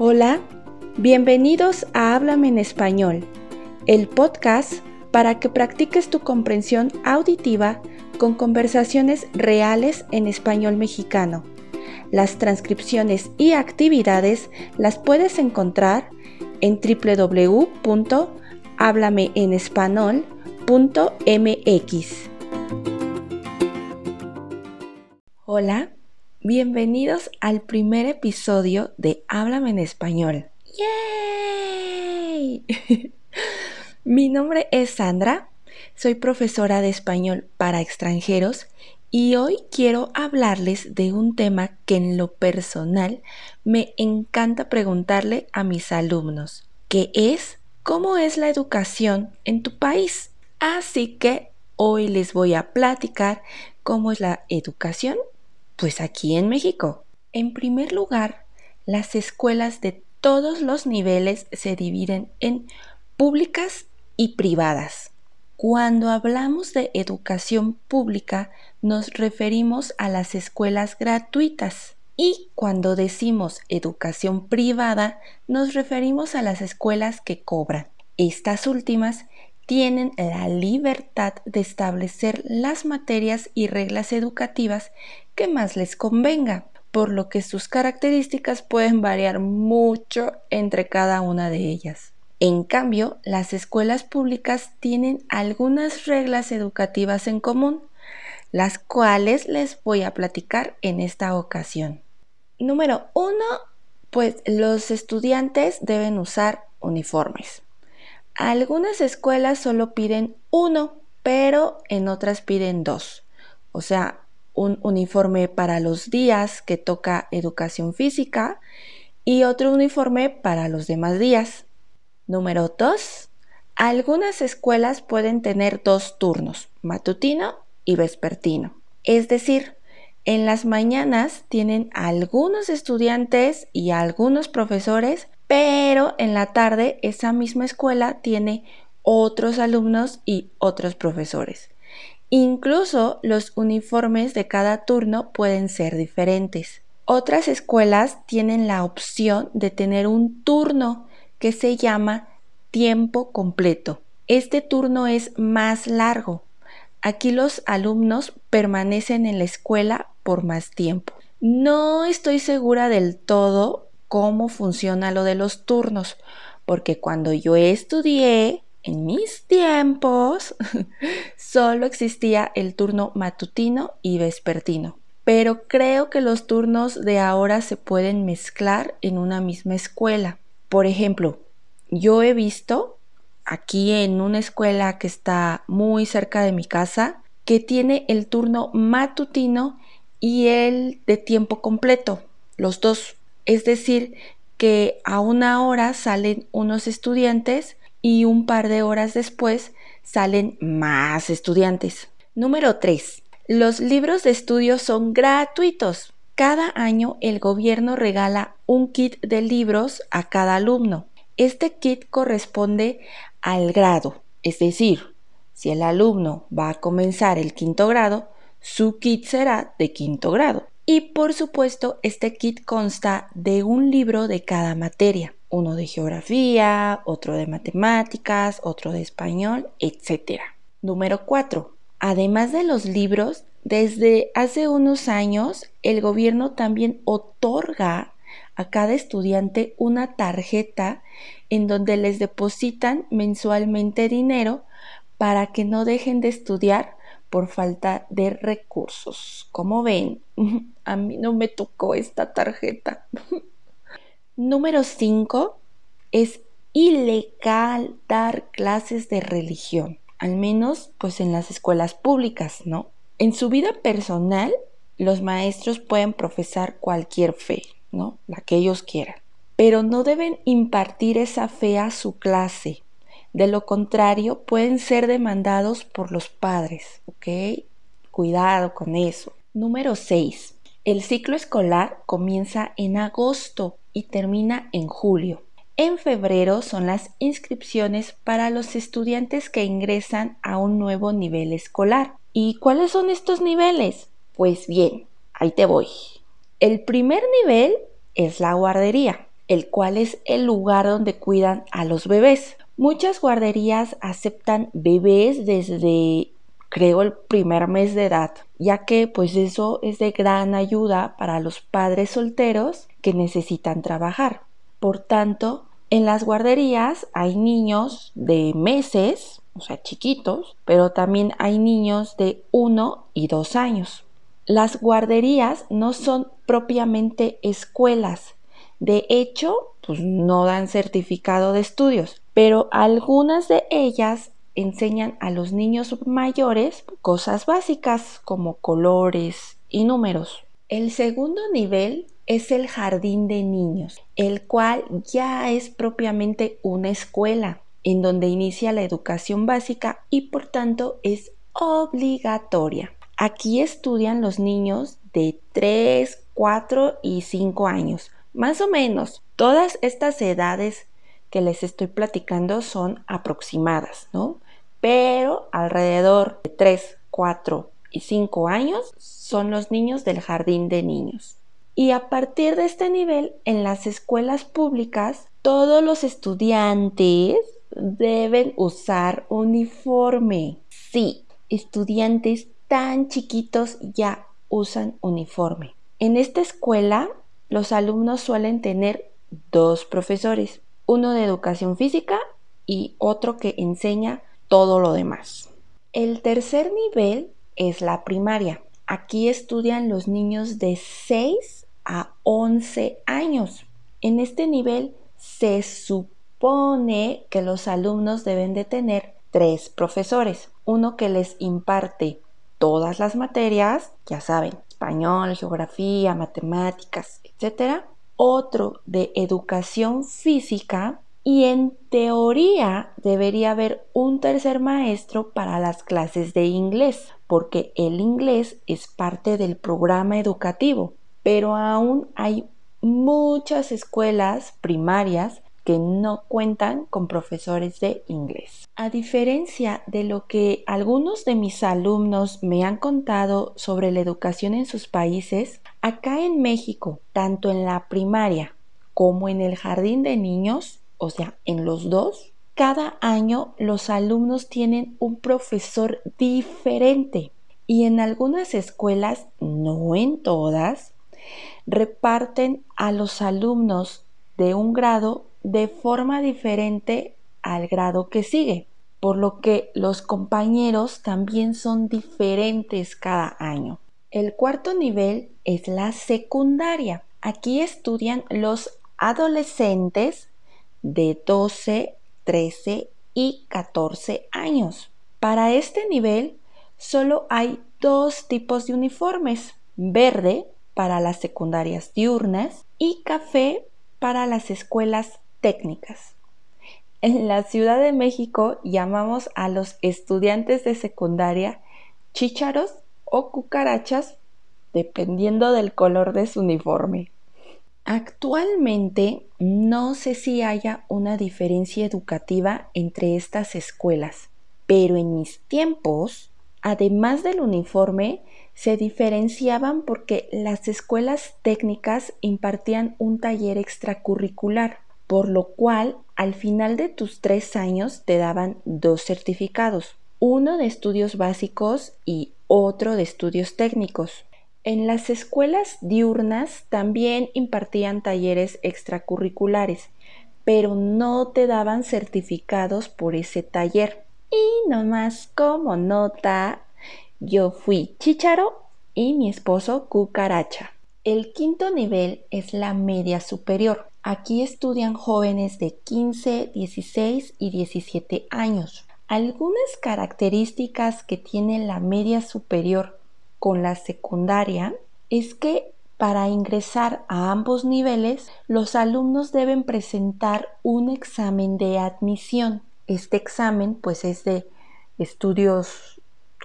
Hola, bienvenidos a Háblame en Español, el podcast para que practiques tu comprensión auditiva con conversaciones reales en español mexicano. Las transcripciones y actividades las puedes encontrar en www.hablameenespanol.mx. Hola, bienvenidos al primer episodio de Háblame en Español. ¡Yay! Mi nombre es Sandra, soy profesora de español para extranjeros y hoy quiero hablarles de un tema que en lo personal me encanta preguntarle a mis alumnos, que es ¿cómo es la educación en tu país? Así que hoy les voy a platicar cómo es la educación pues aquí en México. En primer lugar, las escuelas de todos los niveles se dividen en públicas y privadas. Cuando hablamos de educación pública nos referimos a las escuelas gratuitas y cuando decimos educación privada nos referimos a las escuelas que cobran. Estas últimas tienen la libertad de establecer las materias y reglas educativas que más les convenga, por lo que sus características pueden variar mucho entre cada una de ellas. En cambio, las escuelas públicas tienen algunas reglas educativas en común, las cuales les voy a platicar en esta ocasión. Número uno, pues los estudiantes deben usar uniformes. Algunas escuelas solo piden uno, pero en otras piden dos. O sea, un uniforme para los días que toca educación física y otro uniforme para los demás días. Número 2. Algunas escuelas pueden tener dos turnos, matutino y vespertino. Es decir, en las mañanas tienen algunos estudiantes y algunos profesores pero en la tarde esa misma escuela tiene otros alumnos y otros profesores. Incluso los uniformes de cada turno pueden ser diferentes. Otras escuelas tienen la opción de tener un turno que se llama tiempo completo. Este turno es más largo. Aquí los alumnos permanecen en la escuela por más tiempo. No estoy segura del todo cómo funciona lo de los turnos, porque cuando yo estudié, en mis tiempos, solo existía el turno matutino y vespertino. Pero creo que los turnos de ahora se pueden mezclar en una misma escuela. Por ejemplo, yo he visto aquí en una escuela que está muy cerca de mi casa que tiene el turno matutino y el de tiempo completo, los dos es decir, que a una hora salen unos estudiantes y un par de horas después salen más estudiantes. Número 3. Los libros de estudio son gratuitos. Cada año el gobierno regala un kit de libros a cada alumno. Este kit corresponde al grado, es decir, si el alumno va a comenzar el quinto grado, su kit será de quinto grado. Y por supuesto, este kit consta de un libro de cada materia, uno de geografía, otro de matemáticas, otro de español, etc. Número 4. Además de los libros, desde hace unos años el gobierno también otorga a cada estudiante una tarjeta en donde les depositan mensualmente dinero para que no dejen de estudiar por falta de recursos. Como ven, a mí no me tocó esta tarjeta. Número 5. Es ilegal dar clases de religión, al menos pues en las escuelas públicas, ¿no? En su vida personal, los maestros pueden profesar cualquier fe, ¿no? La que ellos quieran, pero no deben impartir esa fe a su clase de lo contrario, pueden ser demandados por los padres, ¿ok? Cuidado con eso. Número 6. El ciclo escolar comienza en agosto y termina en julio. En febrero son las inscripciones para los estudiantes que ingresan a un nuevo nivel escolar. ¿Y cuáles son estos niveles? Pues bien, ahí te voy. El primer nivel es la guardería. el cual es el lugar donde cuidan a los bebés. Muchas guarderías aceptan bebés desde creo el primer mes de edad, ya que pues eso es de gran ayuda para los padres solteros que necesitan trabajar. Por tanto, en las guarderías hay niños de meses, o sea, chiquitos, pero también hay niños de uno y dos años. Las guarderías no son propiamente escuelas. De hecho, pues no dan certificado de estudios, pero algunas de ellas enseñan a los niños mayores cosas básicas como colores y números. El segundo nivel es el jardín de niños, el cual ya es propiamente una escuela en donde inicia la educación básica y por tanto es obligatoria. Aquí estudian los niños de 3, 4 y 5 años, más o menos. Todas estas edades que les estoy platicando son aproximadas, ¿no? Pero alrededor de 3, 4 y 5 años son los niños del jardín de niños. Y a partir de este nivel, en las escuelas públicas, todos los estudiantes deben usar uniforme. Sí, estudiantes tan chiquitos ya usan uniforme. En esta escuela, los alumnos suelen tener dos profesores, uno de educación física y otro que enseña todo lo demás. El tercer nivel es la primaria. Aquí estudian los niños de 6 a 11 años. En este nivel se supone que los alumnos deben de tener tres profesores. Uno que les imparte todas las materias, ya saben, español, geografía, matemáticas, etc. Otro de educación física y en teoría debería haber un tercer maestro para las clases de inglés, porque el inglés es parte del programa educativo pero aún hay muchas escuelas primarias que no cuentan con profesores de inglés. A diferencia de lo que algunos de mis alumnos me han contado sobre la educación en sus países, acá en México, tanto en la primaria como en el jardín de niños, o sea, en los dos, cada año los alumnos tienen un profesor diferente y en algunas escuelas, no en todas, reparten a los alumnos de un grado de forma diferente al grado que sigue, por lo que los compañeros también son diferentes cada año. El cuarto nivel es la secundaria. Aquí estudian los adolescentes de 12, 13 y 14 años. Para este nivel solo hay dos tipos de uniformes, verde para las secundarias diurnas y café para las escuelas técnicas. En la Ciudad de México llamamos a los estudiantes de secundaria chícharos o cucarachas dependiendo del color de su uniforme. Actualmente no sé si haya una diferencia educativa entre estas escuelas, pero en mis tiempos, además del uniforme, se diferenciaban porque las escuelas técnicas impartían un taller extracurricular, por lo cual al final de tus tres años te daban dos certificados, uno de estudios básicos y otro de estudios técnicos. En las escuelas diurnas también impartían talleres extracurriculares, pero no te daban certificados por ese taller. Y nomás como nota, yo fui chícharo y mi esposo cucaracha. El quinto nivel es la media superior. Aquí estudian jóvenes de 15, 16 y 17 años. Algunas características que tiene la media superior con la secundaria es que para ingresar a ambos niveles, los alumnos deben presentar un examen de admisión. Este examen pues es de estudios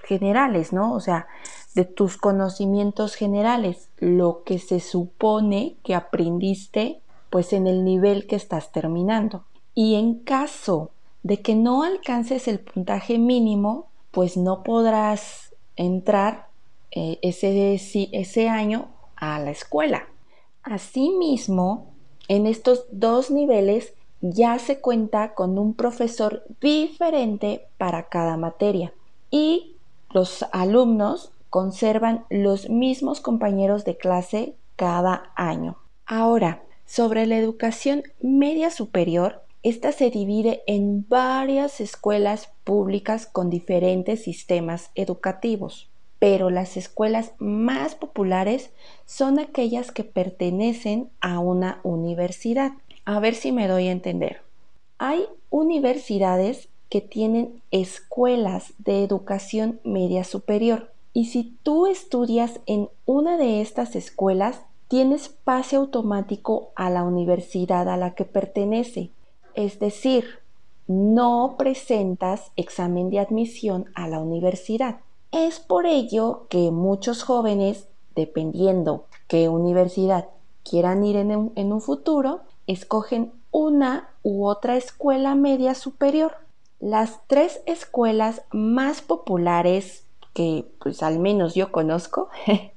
generales, ¿no? O sea, de tus conocimientos generales, lo que se supone que aprendiste pues en el nivel que estás terminando. Y en caso de que no alcances el puntaje mínimo, pues no podrás entrar eh, ese, ese año a la escuela. Asimismo, En estos dos niveles ya se cuenta con un profesor diferente para cada materia y los alumnos conservan los mismos compañeros de clase cada año. Ahora, sobre la educación media superior, esta se divide en varias escuelas públicas con diferentes sistemas educativos, pero las escuelas más populares son aquellas que pertenecen a una universidad. A ver si me doy a entender. Hay universidades que tienen escuelas de educación media superior y si tú estudias en una de estas escuelas, tienes pase automático a la universidad a la que pertenece. Es decir, no presentas examen de admisión a la universidad. Es por ello que muchos jóvenes, dependiendo qué universidad quieran ir en un, en un futuro, escogen una u otra escuela media superior. Las tres escuelas más populares que pues al menos yo conozco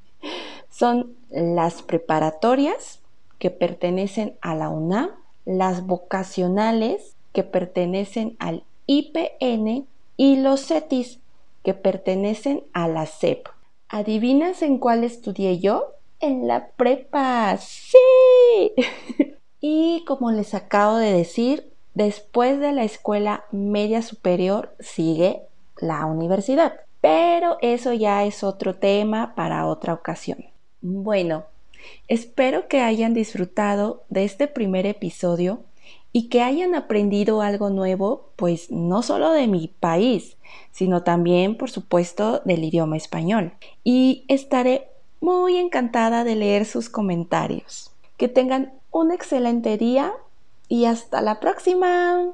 son las preparatorias que pertenecen a la UNAM, las vocacionales que pertenecen al IPN y los CETIS que pertenecen a la CEP. ¿Adivinas en cuál estudié yo? En la prepa. Sí. y como les acabo de decir, después de la escuela media superior sigue la universidad. Pero eso ya es otro tema para otra ocasión. Bueno, espero que hayan disfrutado de este primer episodio y que hayan aprendido algo nuevo, pues no solo de mi país, sino también, por supuesto, del idioma español. Y estaré muy encantada de leer sus comentarios. Que tengan un excelente día y hasta la próxima.